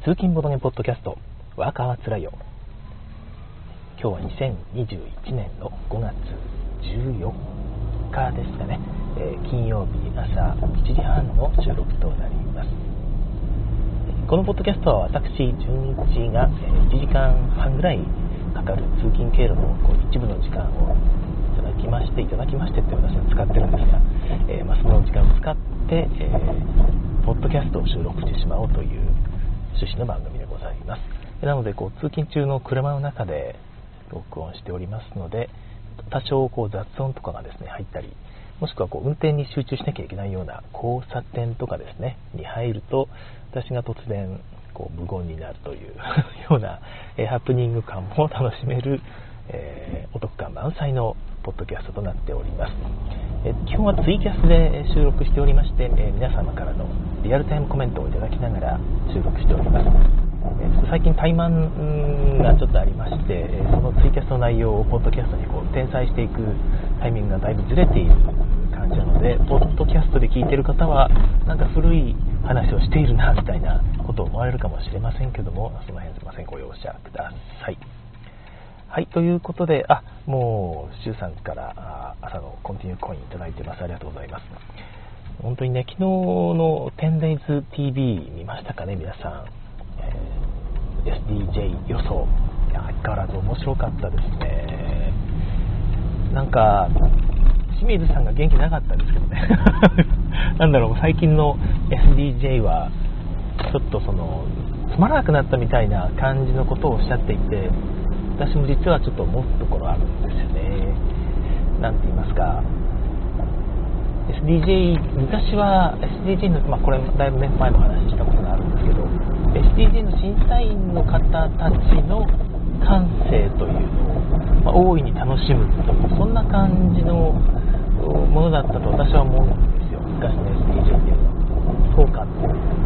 通勤ボトゲポッドキャスト、ワーカーはつらいよ。今日は2021年の5月14日ですかね、えー、金曜日朝1時半の収録となります。このポッドキャストは私、純一が1時間半ぐらいかかる通勤経路のこう一部の時間をいただきまして、いただきましてって私は使ってるんですが、えー、まあ、その時間を使って、えー、ポッドキャストを収録してしまおうという趣旨の番組でございます。なので、こう通勤中の車の中で録音しておりますので、多少こう雑音とかがですね入ったり、もしくはこう運転に集中しなきゃいけないような交差点とかですねに入ると、私が突然こう無言になるという ような、えハプニング感も楽しめる、えー、お得感満載のポッドキャストとなっております。え基本はツイキャスで収録しておりまして、え皆様からのリアルタイムコメントをいただきながら収録しております。え最近怠慢がちょっとありまして、そのツイキャスの内容をポッドキャストにこう転載していくタイミングがだいぶずれている感じなので、ポッドキャストで聞いてる方は、なんか古い話をしているなみたいなことを思われるかもしれませんけども、その辺すいません、ご容赦ください。はい、ということで、あ、もう、シュウさんから朝のコンティニューコインいただいてます。ありがとうございます。本当にね、昨日の 10days TV 見ましたかね、皆さん。えー、SDJ 予想。相変わらず面白かったですね。なんか、清水さんが元気なかったんですけどね。なんだろう、最近の SDJ は、ちょっとその、つまらなくなったみたいな感じのことをおっしゃっていて、私も実はちょっと思うところあるんですよね。なんて言いますか、SDJ、昔は SDJ の、まあ、これだいぶ、ね、前も話したことがあるんですけど、SDJ の審査員の方たちの感性というのを、まあ、大いに楽しむという、そんな感じのものだったと私は思うんですよ、昔の SDJ っていうのは。そうか、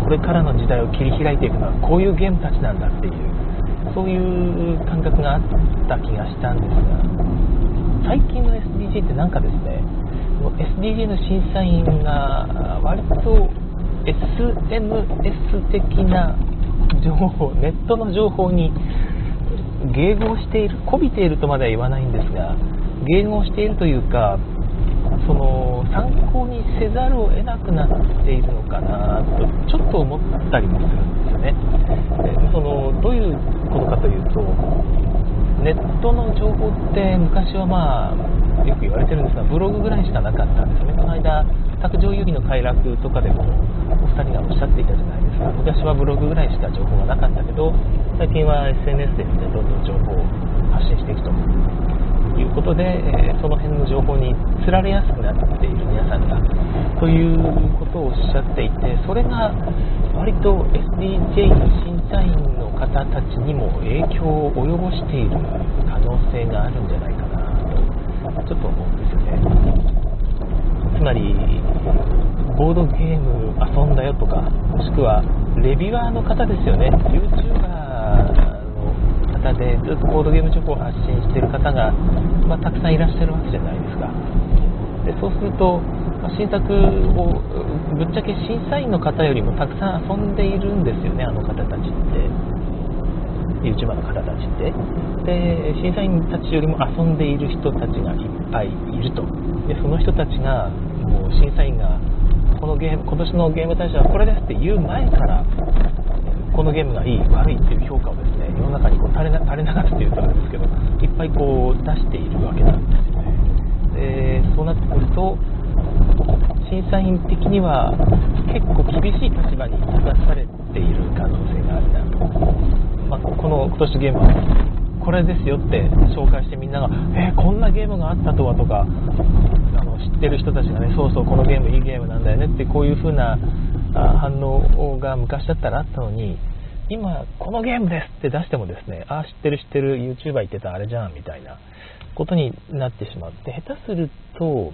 これからの時代を切り開いていくのはこういうゲームたちなんだっていう。そういう感覚があった気がしたんですが最近の SDG ってなんかですね SDG の審査員が割と SNS 的な情報ネットの情報に迎合しているこびているとまでは言わないんですが迎合しているというかその参考にせざるを得なくなっているのかなとちょっと思ったりもするんですよね。でそのどういうことかというとネットの情報って昔はまあよく言われてるんですがブログぐらいしかなかったんですよね。この間卓上遊戯の快楽とかでもお二人がおっしゃっていたじゃないですか昔はブログぐらいしか情報がなかったけど最近は SNS で、どんどん情報を発信していくということで、え、その辺の情報につられやすくなっている皆さんがということをおっしゃっていてそれが割と SDJ の審査員の方たちにも影響を及ぼしている可能性があるんじゃないかなとちょっと思うんですよね。つまりボードゲーム遊んだよとかもしくはレビュアーの方ですよね。YouTuber 方でずっとボードゲーム情報を発信している方が、まあ、たくさんいらっしゃるわけじゃないですか。でそうすると、まあ、新作をぶっちゃけ審査員の方よりもたくさん遊んでいるんですよねあの方たちって。YouTuber の方たちって。で審査員たちよりも遊んでいる人たちがいっぱいいると。でその人たちがもう審査員がこのゲーム今年のゲーム大賞はこれですって言う前からこのゲームがいい悪いっていう評価を世の中にこう垂れ垂れ流すっていうとあれですけどいっぱいこう出しているわけなんですよね。でそうなってくると審査員的には結構厳しい立場に立たされている可能性があるなと、まあ、この今年のゲームはこれですよって紹介してみんなが、えー、こんなゲームがあったとはとかあの知ってる人たちがねそうそうこのゲームいいゲームなんだよねってこういう風な反応が昔だったらあったのに今このゲームですって出してもですねああ知ってる知ってる YouTuber 言ってたあれじゃんみたいなことになってしまって下手すると、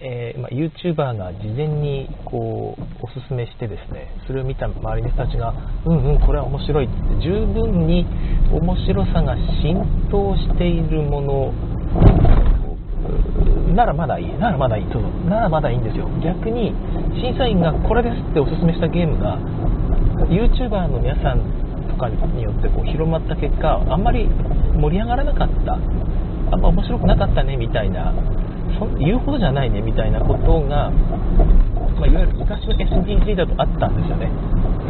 えー、まあ、YouTuber が事前にこうおすすめしてですねそれを見た周りの人たちがうんうんこれは面白いって十分に面白さが浸透しているものならまだいい、ならまだいい、そうならまだいいんですよ。逆に、審査員がこれですっておすすめしたゲームが、YouTuber の皆さんとかによってこう広まった結果あんまり盛り上がらなかった。あんま面白くなかったねみたいなそ言うほどじゃないねみたいなことが、まあ、いわゆる昔の SDG だとあったんですよね。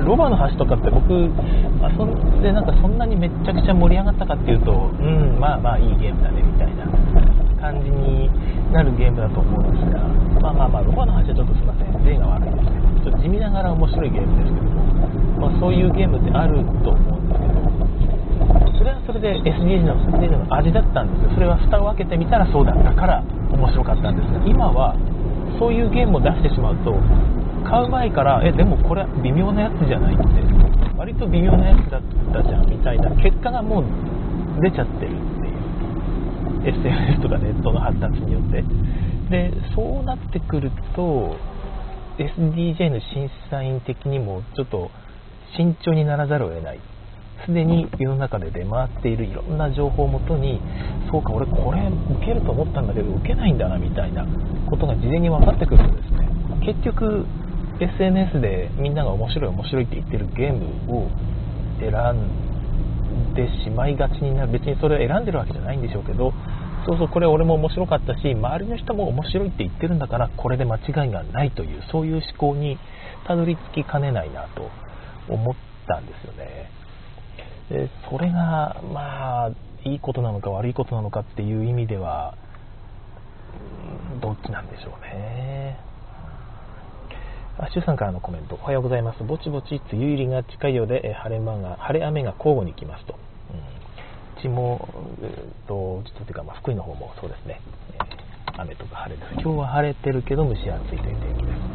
ロバの橋とかって僕遊んでなんかそんなにめちゃくちゃ盛り上がったかっていうとうんまあまあいいゲームだねみたいな感じになるゲームだと思うんですがまあまあまあロバの橋はちょっとすいません。例が悪いですねちょっと地味ながら面白いゲームですけども、まあ、そういうゲームってあると思うんですけど。それはそれで SDG の SDG の味だったんですよ。それは蓋を開けてみたらそうだったから面白かったんですが今はそういうゲームを出してしまうと買う前からえでもこれ微妙なやつじゃないって。割と微妙なやつだったじゃんみたいな。結果がもう出ちゃってるっていう。SNS とかネットの発達によって。でそうなってくると SDJ の審査員的にもちょっと慎重にならざるを得ない。すでに世の中で出回っているいろんな情報をもとにそうか俺これ受けると思ったんだけど受けないんだなみたいなことが事前に分かってくるとですね結局 SNS でみんなが面白い面白いって言ってるゲームを選んでしまいがちになる。別にそれを選んでるわけじゃないんでしょうけどそうそうこれ俺も面白かったし周りの人も面白いって言ってるんだからこれで間違いがないというそういう思考にたどり着きかねないなと。思ったんですよねでそれがまあいいことなのか悪いことなのかっていう意味ではどっちなんでしょうねあ、シュさんからのコメント。おはようございます。ぼちぼち梅雨入りが近いようで、え晴れ間が、晴れ雨が交互に来ますと。うん、ちも、えー、と、ちょっとというか、まあ、福井の方もそうですね、えー、雨とか晴れです。今日は晴れてるけど蒸し暑いという天気です。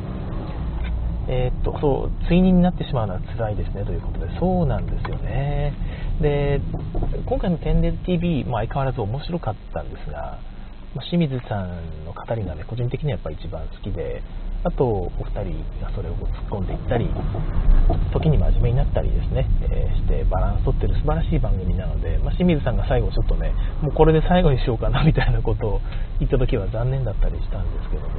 えー、っと、そう、追認になってしまうのは辛いですねということで、そうなんですよね。で、今回の天然 TV、まあ、相変わらず面白かったんですが、ま、清水さんの語りがね、個人的にはやっぱ一番好きで、あとお二人がそれを突っ込んでいったり、時に真面目になったりですね、えー、してバランスとってる素晴らしい番組なので、まあ、清水さんが最後ちょっとね、もうこれで最後にしようかなみたいなことを言った時は残念だったりしたんですけども、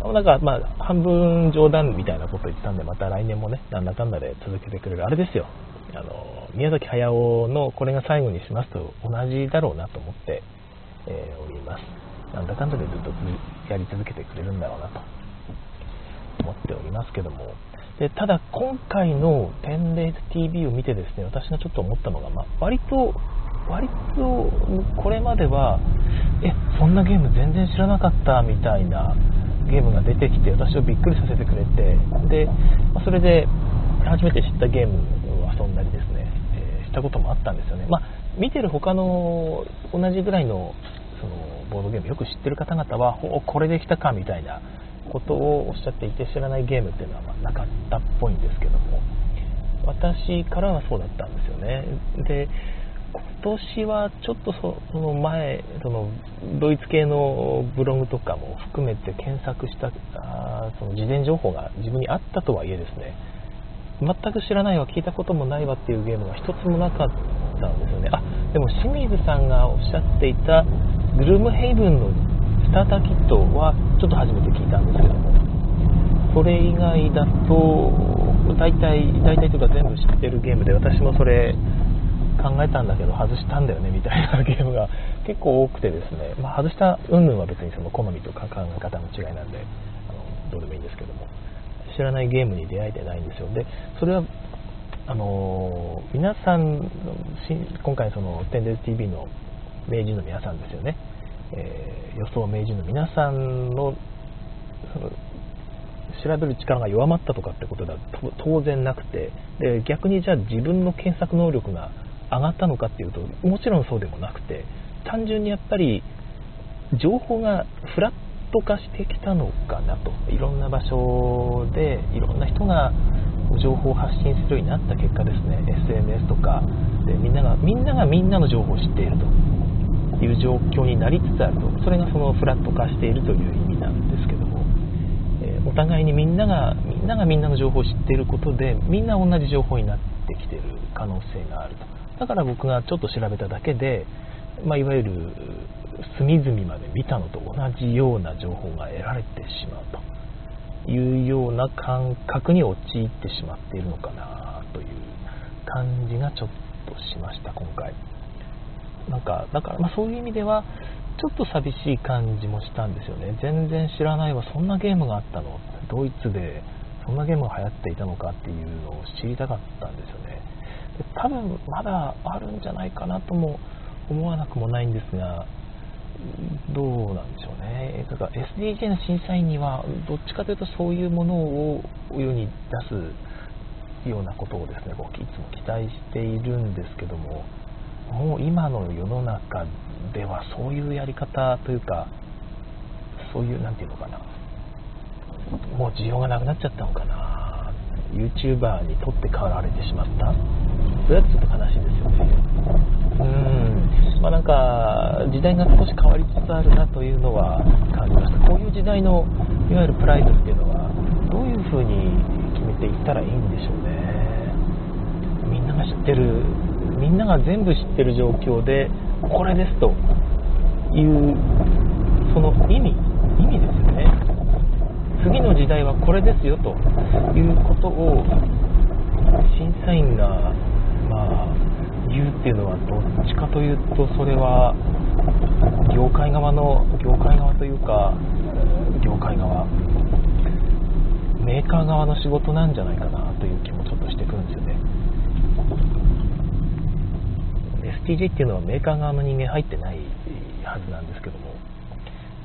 なんかまあ半分冗談みたいなこと言ったんで、また来年もね、なんだかんだで続けてくれる、あれですよ、あの宮崎駿のこれが最後にしますと同じだろうなと思って、えー、おります。なんだかんだでずっとやり続けてくれるんだろうなと思っておりますけども。でただ、今回の10レース TV を見てですね、私がちょっと思ったのが、まあ、割と、割と、これまでは、え、そんなゲーム全然知らなかったみたいなゲームが出てきて、私をびっくりさせてくれて、で、それで初めて知ったゲームを遊んだりですね、えー、したこともあったんですよね。まあ、見てる他の同じぐらいのそのボードゲームよく知ってる方々は、おこれできたかみたいなことをおっしゃっていて、知らないゲームっていうのはまなかったっぽいんですけども、私からはそうだったんですよね。で今年はちょっとその前そのドイツ系のブログとかも含めて検索したあその事前情報が自分にあったとはいえですね。全く知らないわ聞いたこともないわっていうゲームが一つもなかったんですよね。あでも清水さんがおっしゃっていたグルームヘイブンのスターターキットはちょっと初めて聞いたんですけども。それ以外だと大体大体というか全部知ってるゲームで私もそれ考えたんだけど外したんだよねみたいなゲームが 結構多くてですね、まあ、外した云々は別にその好みとか考え方の違いなんであのどうでもいいんですけども。知らないゲームに出会えてないんですよ。でそれはあの皆さん今回そのテンデ TV の名人の皆さんですよね、えー、予想名人の皆さんのその調べる力が弱まったとかってことでは当然なくて。で逆にじゃあ自分の検索能力が上がったのかっていうともちろんそうでもなくて単純にやっぱり情報がフラット化してきたのかなと。いろんな場所でいろんな人が情報を発信するようになった結果ですね。SNS とかでみんながみんながみんなの情報を知っていると。いう状況になりつつあると。それがそのフラット化しているという意味なんですけども、えお互いにみんながみんながみんなの情報を知っていることでみんな同じ情報になってきている可能性があると。だから僕がちょっと調べただけで、まあ、いわゆる隅々まで見たのと同じような情報が得られてしまうと。いうような感覚に陥ってしまっているのかなという感じがちょっとしました今回。なんかだから、まあ、そういう意味ではちょっと寂しい感じもしたんですよね。全然知らないわそんなゲームがあったのドイツでそんなゲームが流行っていたのかっていうのを知りたかったんですよね。多分まだあるんじゃないかなとも思わなくもないんですがどうなんでしょうね。だから SDJ の審査員にはどっちかというとそういうものを世に出すようなことをですねこういつも期待しているんですけどももう今の世の中ではそういうやり方というかそういう何て言うのかな。もう需要がなくなっちゃったのかな。YouTuber に取って代わられてしまった。それはちょっと悲しいですよね。うん。まあなんか時代が少し変わりつつあるなというのは感じました。こういう時代のいわゆるプライドっていうのはどういう風に決めていったらいいんでしょうね。みんなが知ってるみんなが全部知ってる状況でこれですというその意味意味です次の時代はこれですよということを審査員がまあ言うっていうのはどっちかというとそれは業界側の業界側というか業界側メーカー側の仕事なんじゃないかなという気もちょっとしてくるんですよね。STJ っていうのはメーカー側の人間入ってないはずなんですけども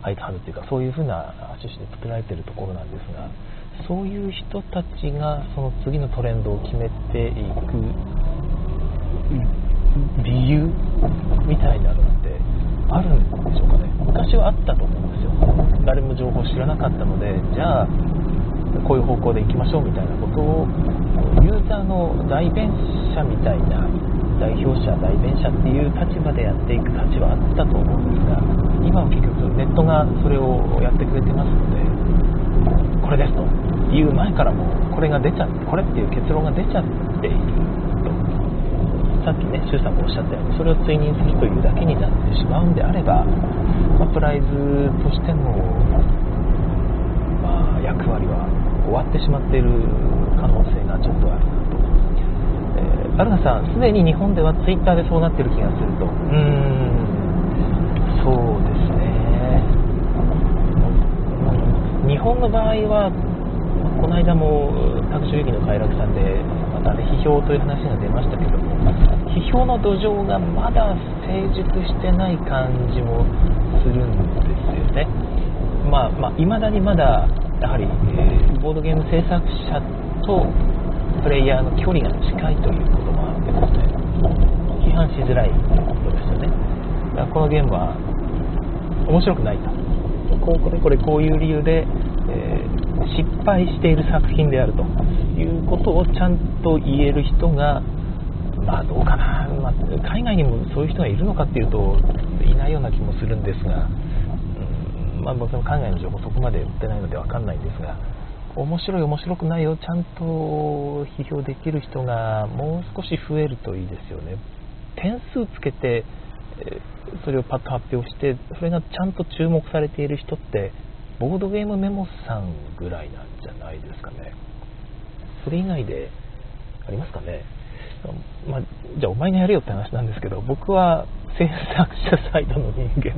入ったはずっていうかそういう風な趣旨で作られてるところなんですがそういう人たちがその次のトレンドを決めていく理由みたいなのってあるんでしょうかね。昔はあったと思うんですよ。誰も情報知らなかったのでじゃあこういう方向で行きましょうみたいなことをユーザーの代弁者みたいな代表者代弁者っていう立場でやっていく立場あったと思うんですが今は結局ネットがそれをやってくれてますのでこれですという前からもこれが出ちゃってこれっていう結論が出ちゃっているとさっきね周さんもおっしゃったようにそれを追認するというだけになってしまうんであれば、まあ、プライズとしての、まあ、役割は終わってしまっている可能性がちょっとあるアルナさん、すでに日本ではツイッターでそうなってる気がすると。うーん、そうですね。日本の場合は、この間も各種駅の快楽さんで、またね、批評という話が出ましたけども、批評の土壌がまだ成熟してない感じもするんですよね。まあ、まあ、未だにまだ、やはり、えー、ボードゲーム制作者とプレイヤーの距離が近いということもあってですね批判しづらいということですよね。だからこのゲームは面白くないと。こうこれこれこういう理由で、えー、失敗している作品であるということをちゃんと言える人がまあどうかな、まあ、海外にもそういう人がいるのかっていうといないような気もするんですが、うんまあ、僕も海外の情報そこまで売ってないので分かんないんですが面白い面白くないをちゃんと批評できる人がもう少し増えるといいですよね。点数つけてそれをパッと発表してそれがちゃんと注目されている人ってボードゲームメモさんぐらいなんじゃないですかね。それ以外でありますかね。まあ、じゃあお前がやれよって話なんですけど僕は制作者サイドの人間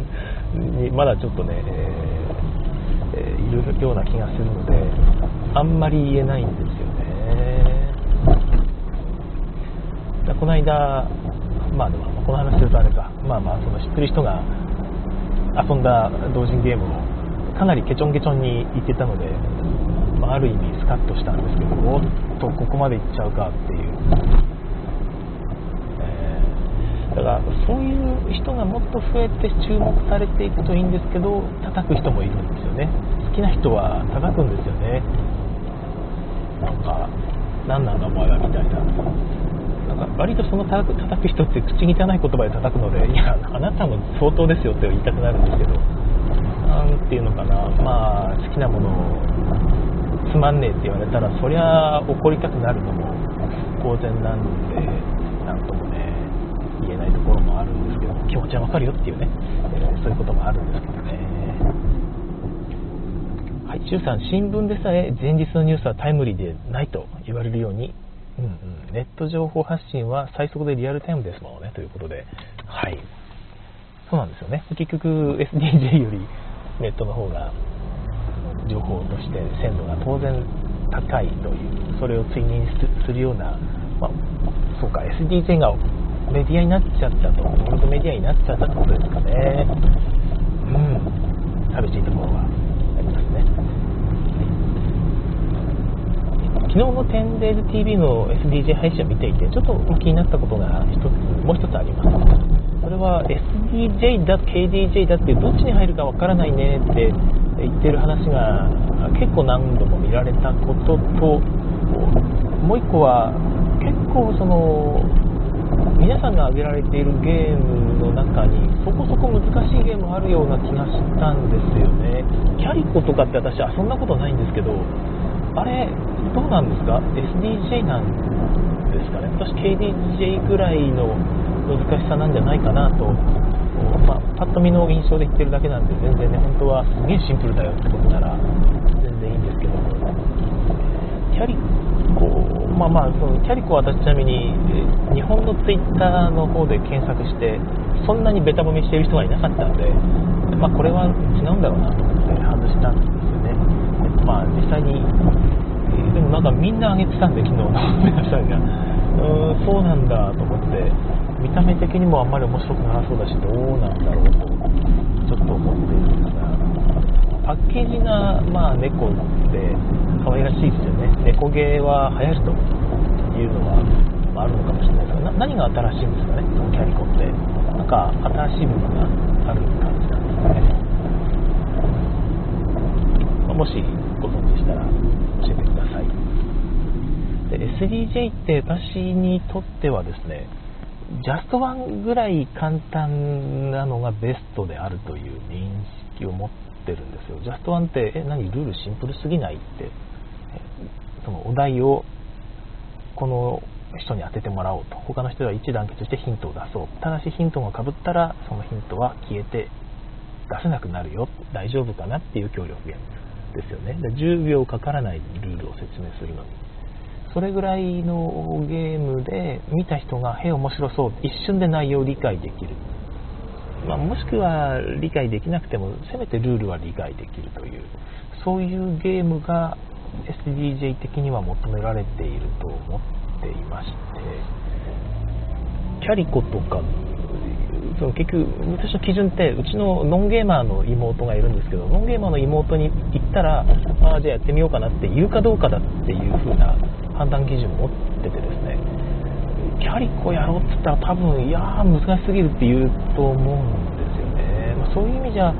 にまだちょっとね、えーえいるような気がするのであんまり言えないんですよね。この間まあでもこの話するとあれかまあまあその知ってる人が遊んだ同人ゲームをかなりケチョンケチョンに言ってたので、まあ、ある意味スカッとしたんですけどおっとここまでいっちゃうかっていう。えだからそういう人がもっと増えて注目されていくといいんですけど叩く人もいるんですよね。好きな人は叩くんですよね。なんか何なんだお前はみたいな。なんか割とその叩く叩く人って口汚い言葉で叩くのでいやあなたも相当ですよって言いたくなるんですけど何ていうのかな。まあ好きなものをつまんねえって言われたらそりゃ怒りたくなるのも当然なんでなんともね言えないところもあるんですけど気持ちはわかるよっていうね、えー、そういうこともあるんですけどね。はい、周さん新聞でさえ前日のニュースはタイムリーでないと言われるように。うんうん、ネット情報発信は最速でリアルタイムですもんね。ということで、はい、そうなんですよね、結局 SDJ よりネットの方が情報として鮮度が当然高いという、それを追認するような、まあ、そうか、SDJ がメディアになっちゃったと、ゴールドメディアになっちゃったってことですかね。うん、寂しいところは。ありますね。昨日の 10days.tv の SDJ 配信を見ていて、ちょっと気になったことが一つ、もう一つあります。それは SDJ だ、KDJ だってどっちに入るかわからないねって言ってる話が結構何度も見られたことと、もう一個は結構その皆さんが挙げられているゲームの中にそこそこ難しいゲームあるような気がしたんですよね。キャリコとかって私遊んだことないんですけどあれどうなんですか？SDJ なんですかね？私 KDJ ぐらいの難しさなんじゃないかなと、まあ、パッと見の印象で言ってるだけなんで全然ね本当はすげえシンプルだよってことなら全然いいんですけど。キャリコまあまあ、そのキャリコは私ちなみに、日本のツイッターの方で検索して、そんなにベタ褒めしている人がいなかったんで、まあ、これは違うんだろうなと思って外したんですよね。まあ、実際に、でもなんかみんな上げてたんで、昨日の皆さんが。うーん、そうなんだと思って、見た目的にもあんまり面白くなさそうだし、どうなんだろうと、ちょっと思っているんですが、パッケージが、まあ、猫って可愛らしいですよね。猫芸は流行るというのは、まあ、るのかもしれないですが、何が新しいんですかね、このキャリコって。なんか新しい部分がある感じなんですかね。まあ、もしご存知したら教えてください。で SDJ って私にとってはですね、ジャストワンぐらい簡単なのがベストであるという認識を持っててるんですよ。ジャストワンって、え、何？ルールシンプルすぎないって。そのお題をこの人に当ててもらおうと。他の人は一致団結してヒントを出そう。ただしヒントがかぶったらそのヒントは消えて出せなくなるよ。大丈夫かなっていう協力ゲームですよね。で10秒かからないルールを説明するのに。それぐらいのゲームで見た人が「へえ面白そう」一瞬で内容を理解できる、まあ、もしくは理解できなくてもせめてルールは理解できるというそういうゲームが SDJ 的には求められていると思っていましてキャリコとかその結局私の基準ってうちのノンゲーマーの妹がいるんですけどノンゲーマーの妹に言ったらああじゃあやってみようかなって言うかどうかだっていう風な判断基準を持っててですキャリコやろうっつったら多分いや難しすぎるって言うと思うんですよね、まあ、そういう意味じゃ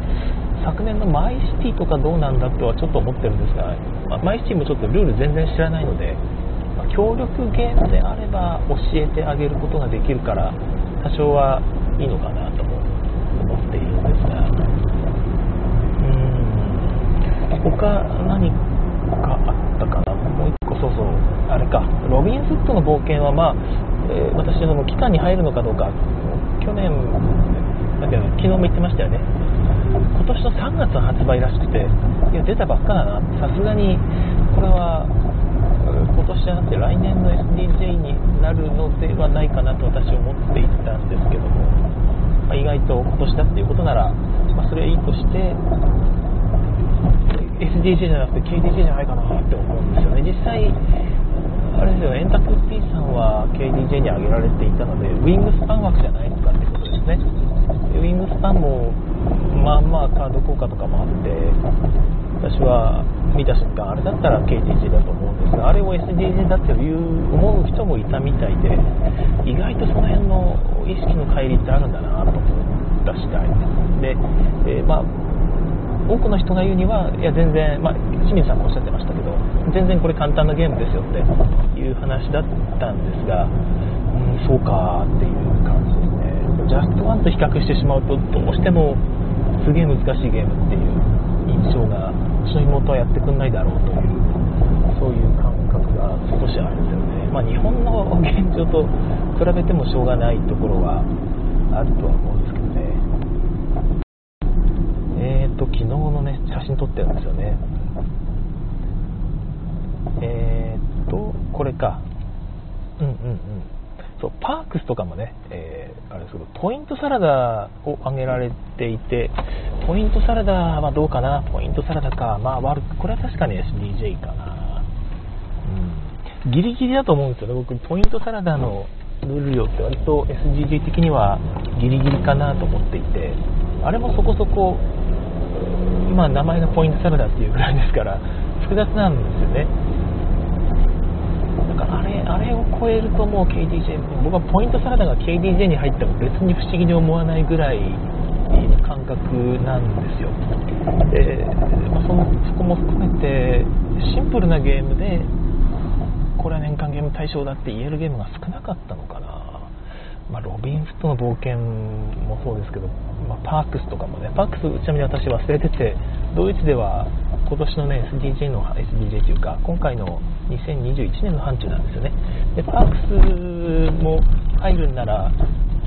昨年のマイシティとかどうなんだとはちょっと思ってるんですが、まあ、マイシティもちょっとルール全然知らないので、まあ、協力ゲームであれば教えてあげることができるから多少はいいのかなとも思っているんですが。うん。他何かあったかな？もう1個そうそう。あれか。ロビン・ズットの冒険はまあ、えー、私の期間に入るのかどうか去年だけど昨日も言ってましたよね今年の3月の発売らしくて、いや、出たばっかだな、さすがに、これは、今年じゃなくて来年の SDJ になるのではないかなと私は思っていたんですけども、まあ、意外と今年だっていうことなら、まあ、それはいいとして、SDJ じゃなくて KDJ じゃないかなって思うんですよね。実際あれですよエンタク P さんは KDJ に挙げられていたので、ウィングスパン枠じゃないのかってことですね。ウィングスパンもまあまあカード効果とかもあって私は見た瞬間あれだったら KDG だと思うんですがあれを SDG だっていう思う人もいたみたいで意外とその辺の意識の乖離ってあるんだなと思った次第で、えー、まあ多くの人が言うには、いや全然、まあ、清水さんもおっしゃってました、全然これ簡単なゲームですよっていう話だったんですが、うん、そうかっていう感じですね。ジャストワンと比較してしまうと、どうしてもすげえ難しいゲームっていう印象がうちの妹はやってくんないだろうというそういう感覚が少しあるんですよね、まあ、日本の現状と比べてもしょうがないところはあるとは思うんですけどね。えーと昨日のね写真撮ってるんですよね。えーとこれか。うんうんうん。そうパークスとかもね、えー、あれですけどポイントサラダを挙げられていてポイントサラダはどうかな？ポイントサラダか。まあ悪くこれは確かに SDJ かな。うん。ギリギリだと思うんですよね。僕ポイントサラダのルール量って割と SDJ 的にはギリギリかなと思っていてあれもそこそこまあ名前がポイントサラダっていうぐらいですから複雑なんですよね。あれあれを超えるともう KDJ 僕はポイントサラダが KDJ に入っても別に不思議に思わないぐらいの感覚なんですよ。で、まあ、そのそこも含めてシンプルなゲームでこれは年間ゲーム大賞だって言えるゲームが少なかったのかな。まあ、ロビン・フットの冒険もそうですけど、まあ、パークスとかもね、パークス、ちなみに私忘れてて、ドイツでは今年のね、SDJ の、SDJ というか、今回の2021年の範疇なんですよね。で、パークスも入るんなら、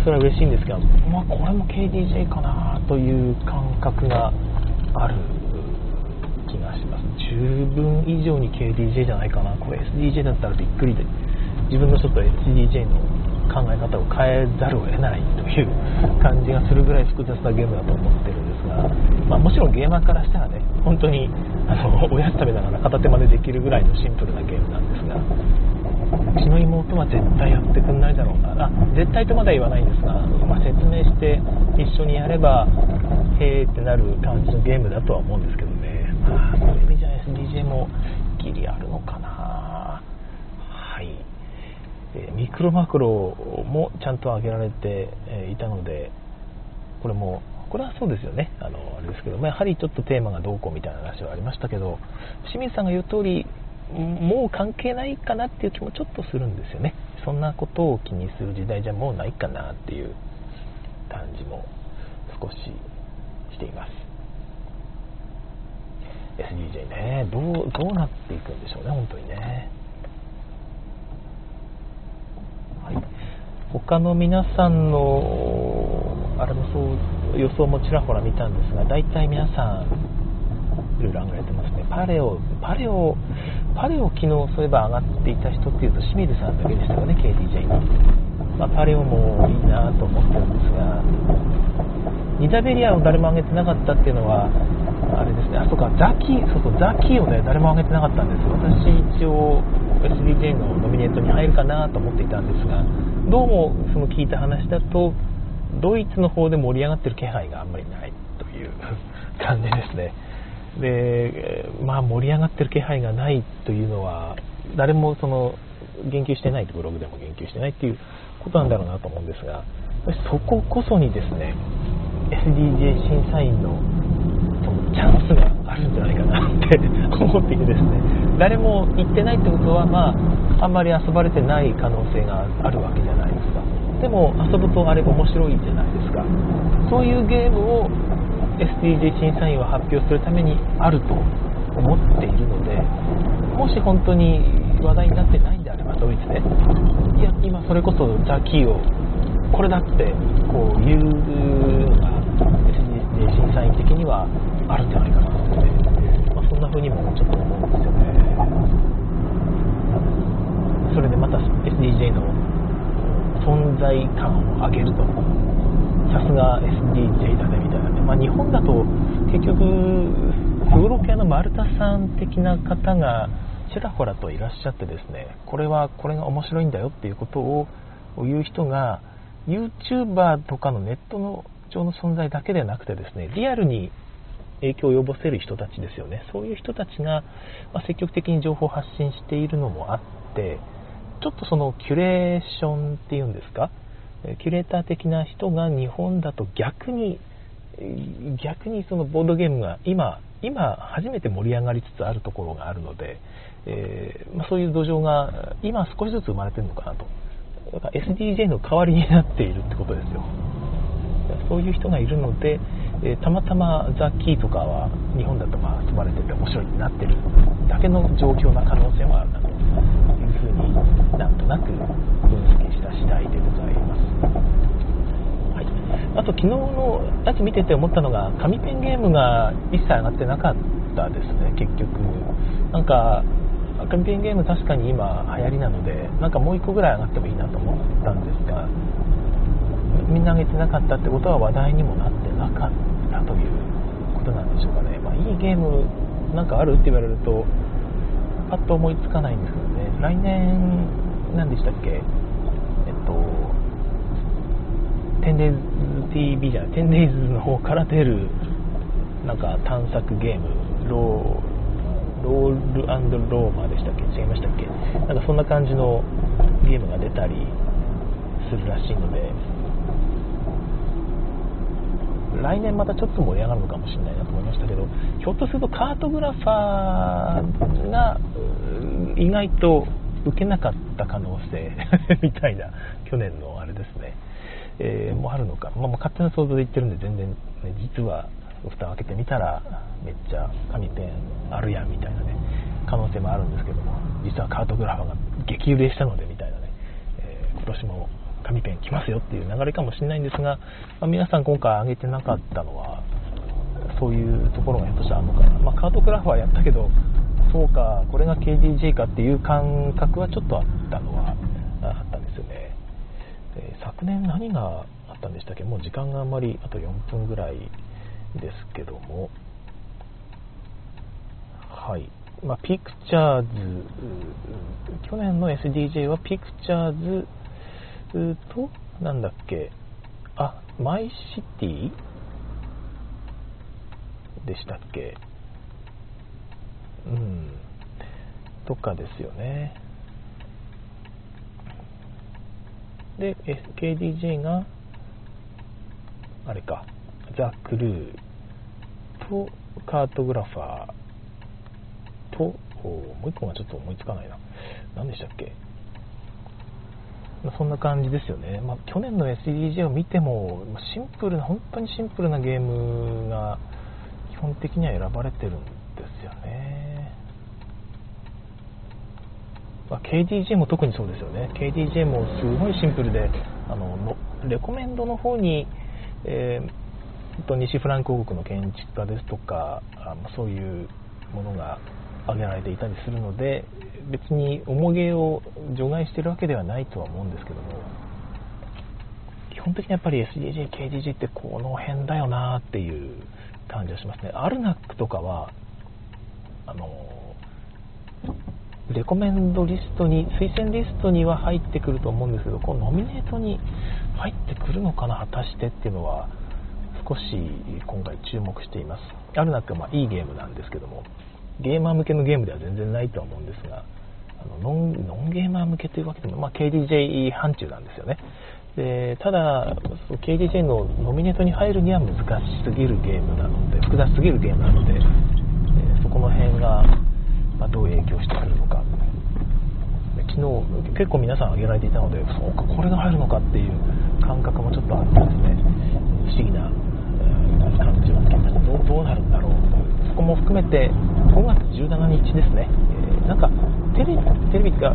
それは嬉しいんですけど、まあ、これも KDJ かなという感覚がある気がします。十分以上に KDJ じゃないかな。これ SDJ だったらびっくりで、自分のちょっと SDJ の考え方を変えざるを得ないという感じがするぐらい複雑なゲームだと思ってるんですが、まあ、もちろんゲーマーからしたらね本当にあのおやつ食べながら片手までできるぐらいのシンプルなゲームなんですがうちの妹は絶対やってくんないだろうな。あ絶対とまだ言わないんですが、まあ、説明して一緒にやればへーってなる感じのゲームだとは思うんですけどね、まあ、そういう意味じゃ SDJ もギリあるのかな。ミクロマクロもちゃんと挙げられていたのでこれもこれはそうですよね。あのあれですけど、まやはりちょっとテーマがどうこうみたいな話はありましたけど清水さんが言う通りもう関係ないかなっていう気もちょっとするんですよね。そんなことを気にする時代じゃもうないかなっていう感じも少ししています。SDJ ねどうどうなっていくんでしょうね本当にね。他の皆さんのあれもそう予想もちらほら見たんですが大体皆さんいろいろ挙げられてますね。パレオパレオパレオ昨日そういえば上がっていた人っていうと清水さんだけでしたよね KDJ に、まあ、パレオもいいなと思ってるんですがニダベリアを誰も挙げてなかったっていうのはあれですねあそこザキそうそうザキをね誰も挙げてなかったんです。私一応 SDJ のノミネートに入るかなと思っていたんですがどうもその聞いた話だとドイツの方で盛り上がってる気配があんまりないという感じですね。でまあ盛り上がってる気配がないというのは誰もその言及してないとブログでも言及してないっていうことなんだろうなと思うんですがそここそにですね SDJ 審査員のそのチャンスがあるんじゃないかなって思っていてですね誰も行ってないってことはまああんまり遊ばれてない可能性があるわけじゃないですか。でも遊ぶとあれ面白いじゃないですか。そういうゲームを SDJ 審査員は発表するためにあると思っているのでもし本当に話題になってないんであればドイツで。いや今それこそザ・キーをこれだってこういうのが SDJ 審査員的にはあるんじゃないかなと思って、んな風にもちょっと思うんですよね。それでまた SDJ の存在感を上げると。さすが SDJ だねみたいなね、まあ、日本だと結局ヨーロピアのマルタさん的な方がちらほらといらっしゃってですね。これはこれが面白いんだよっていうことを言う人が YouTuber とかのネットの上の存在だけではなくてですねリアルに影響を及ぼせる人たちですよね。そういう人たちが、ま積極的に情報を発信しているのもあってちょっとそのキュレーションっていうんですか？キュレーター的な人が日本だと逆に逆にそのボードゲームが今今初めて盛り上がりつつあるところがあるので、えー、まあ、そういう土壌が今少しずつ生まれてるのかなと。だから SDJ の代わりになっているってことですよ。そういう人がいるので、えー、たまたまザ・キーとかは日本だとまあ遊ばれてて面白いになってるだけの状況な可能性もあるなというふうになんとなく分析した次第でございます、はい、あと昨日のやつ見てて思ったのが紙ペンゲームが一切上がってなかったですね結局。なんか紙ペンゲーム確かに今流行りなのでなんかもう1個ぐらい上がってもいいなと思ったんですがみんな上げてなかったってことは話題にもなってなかったということなんでしょうかね、まあ、いいゲームなんかあるって言われるとパッと思いつかないんですけどね。来年何でしたっけ？えっと 10days TV じゃない。10days の方から出るなんか探索ゲーム。ローロールローマーでしたっけ？違いましたっけ？なんかそんな感じのゲームが出たりするらしいので。来年またちょっと盛り上がるのかもしれないなと思いましたけどひょっとするとカートグラファーが意外と受けなかった可能性 みたいな去年のあれですね、えー、もあるのか、まあ、もう勝手な想像で言ってるんで全然、ね、実は蓋を開けてみたらめっちゃ紙ペンあるやんみたいなね可能性もあるんですけども実はカートグラファーが激売れしたのでみたいなね、えー、今年も紙ペン来ますよっていう流れかもしれないんですが、まあ、皆さん今回挙げてなかったのはそういうところがひょっとしたらあるのかな、まあ、カートグラファーやったけどそうかこれが KDJ かっていう感覚はちょっとあったのはあったんですよね、え、昨年何があったんでしたっけ？もう時間があんまりあと4分ぐらいですけども。はい。まあ、ピクチャーズ去年の SDJ はピクチャーズとなんだっけ？あマイシティ？でしたっけ？うん。とかですよね。で KDJ があれかザ・クルーとカートグラファーともう一個がちょっと思いつかないな。何でしたっけ？そんな感じですよね、まあ、去年の SDJ を見てもシンプルな本当にシンプルなゲームが基本的には選ばれてるんですよね、まあ、KDJ も特にそうですよね。KDJ もすごいシンプルであのレコメンドの方に、えー、と西フランク王国の建築家ですとかあそういうものが挙げられていたりするので別に重げを除外してるわけではないとは思うんですけども基本的にやっぱり SDJ、KDJ ってこの辺だよなっていう感じがしますね。アルナックとかはあのレコメンドリストに推薦リストには入ってくると思うんですけどこのノミネートに入ってくるのかな果たしてっていうのは少し今回注目していますアルナックはまあいいゲームなんですけどもゲーマー向けのゲームでは全然ないとは思うんですがあのノンノンゲーマー向けというわけでも、まあ、KDJ 範疇なんですよね。でただ KDJ のノミネートに入るには難しすぎるゲームなので複雑すぎるゲームなので、え、そこの辺が、まあ、どう影響してくるのか。昨日結構皆さん挙げられていたのでそうかこれが入るのかっていう感覚もちょっとあってですね不思議な、感じをつけたどうどうなるんだろうそこも含めて5月17日ですね、えー、なんかテレビテレビが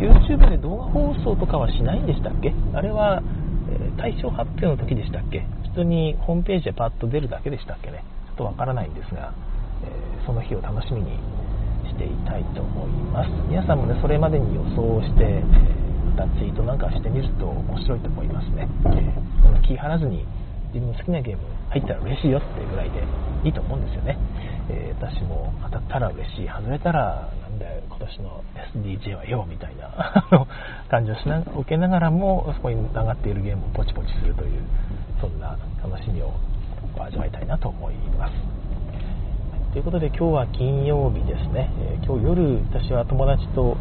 YouTube で動画放送とかはしないんでしたっけ？あれは、え対象発表の時でしたっけ？普通にホームページでパッと出るだけでしたっけね？ちょっとわからないんですが、えその日を楽しみにしていたいと思います。皆さんもねそれまでに予想して、えまたツイートなんかしてみると面白いと思いますね、えそんな気張らずに自分の好きなゲーム入ったら嬉しいよっていうぐらいでいいと思うんですよね、えー、私も当たったら嬉しい。外れたらだよ今年の SDJ はよみたいな 感じをしな受けながらもそこに上がっているゲームをポチポチするというそんな楽しみを味わいたいなと思います。ということで今日は金曜日ですね、えー、今日夜私は友達と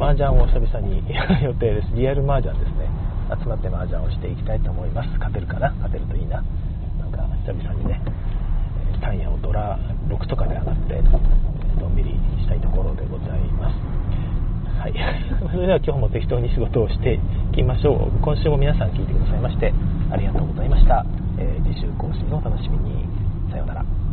麻雀を久々に やる予定です。リアル麻雀ですね。集まって麻雀をしていきたいと思います。勝てるかな？勝てるといいな。なんか久々にね単ヤをドラ6とかで上がってのんびりしたいところでございます。はい。それでは今日も適当に仕事をしていきましょう。今週も皆さん聞いてくださいましてありがとうございました、えー、次週更新をお楽しみに。さようなら。